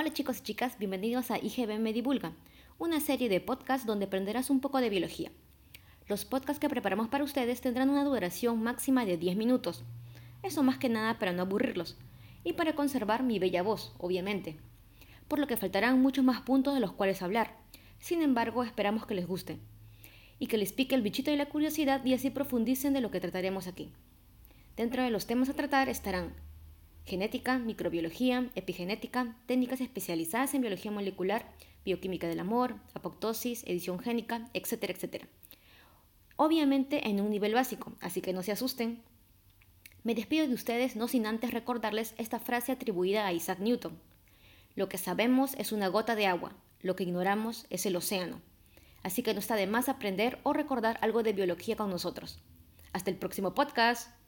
Hola chicos y chicas, bienvenidos a IGB Me Divulga, una serie de podcasts donde aprenderás un poco de biología. Los podcasts que preparamos para ustedes tendrán una duración máxima de 10 minutos. Eso más que nada para no aburrirlos y para conservar mi bella voz, obviamente. Por lo que faltarán muchos más puntos de los cuales hablar. Sin embargo, esperamos que les guste y que les pique el bichito de la curiosidad y así profundicen de lo que trataremos aquí. Dentro de los temas a tratar estarán genética, microbiología, epigenética, técnicas especializadas en biología molecular, bioquímica del amor, apoptosis, edición génica, etcétera, etcétera. Obviamente en un nivel básico, así que no se asusten. Me despido de ustedes no sin antes recordarles esta frase atribuida a Isaac Newton. Lo que sabemos es una gota de agua, lo que ignoramos es el océano. Así que no está de más aprender o recordar algo de biología con nosotros. Hasta el próximo podcast.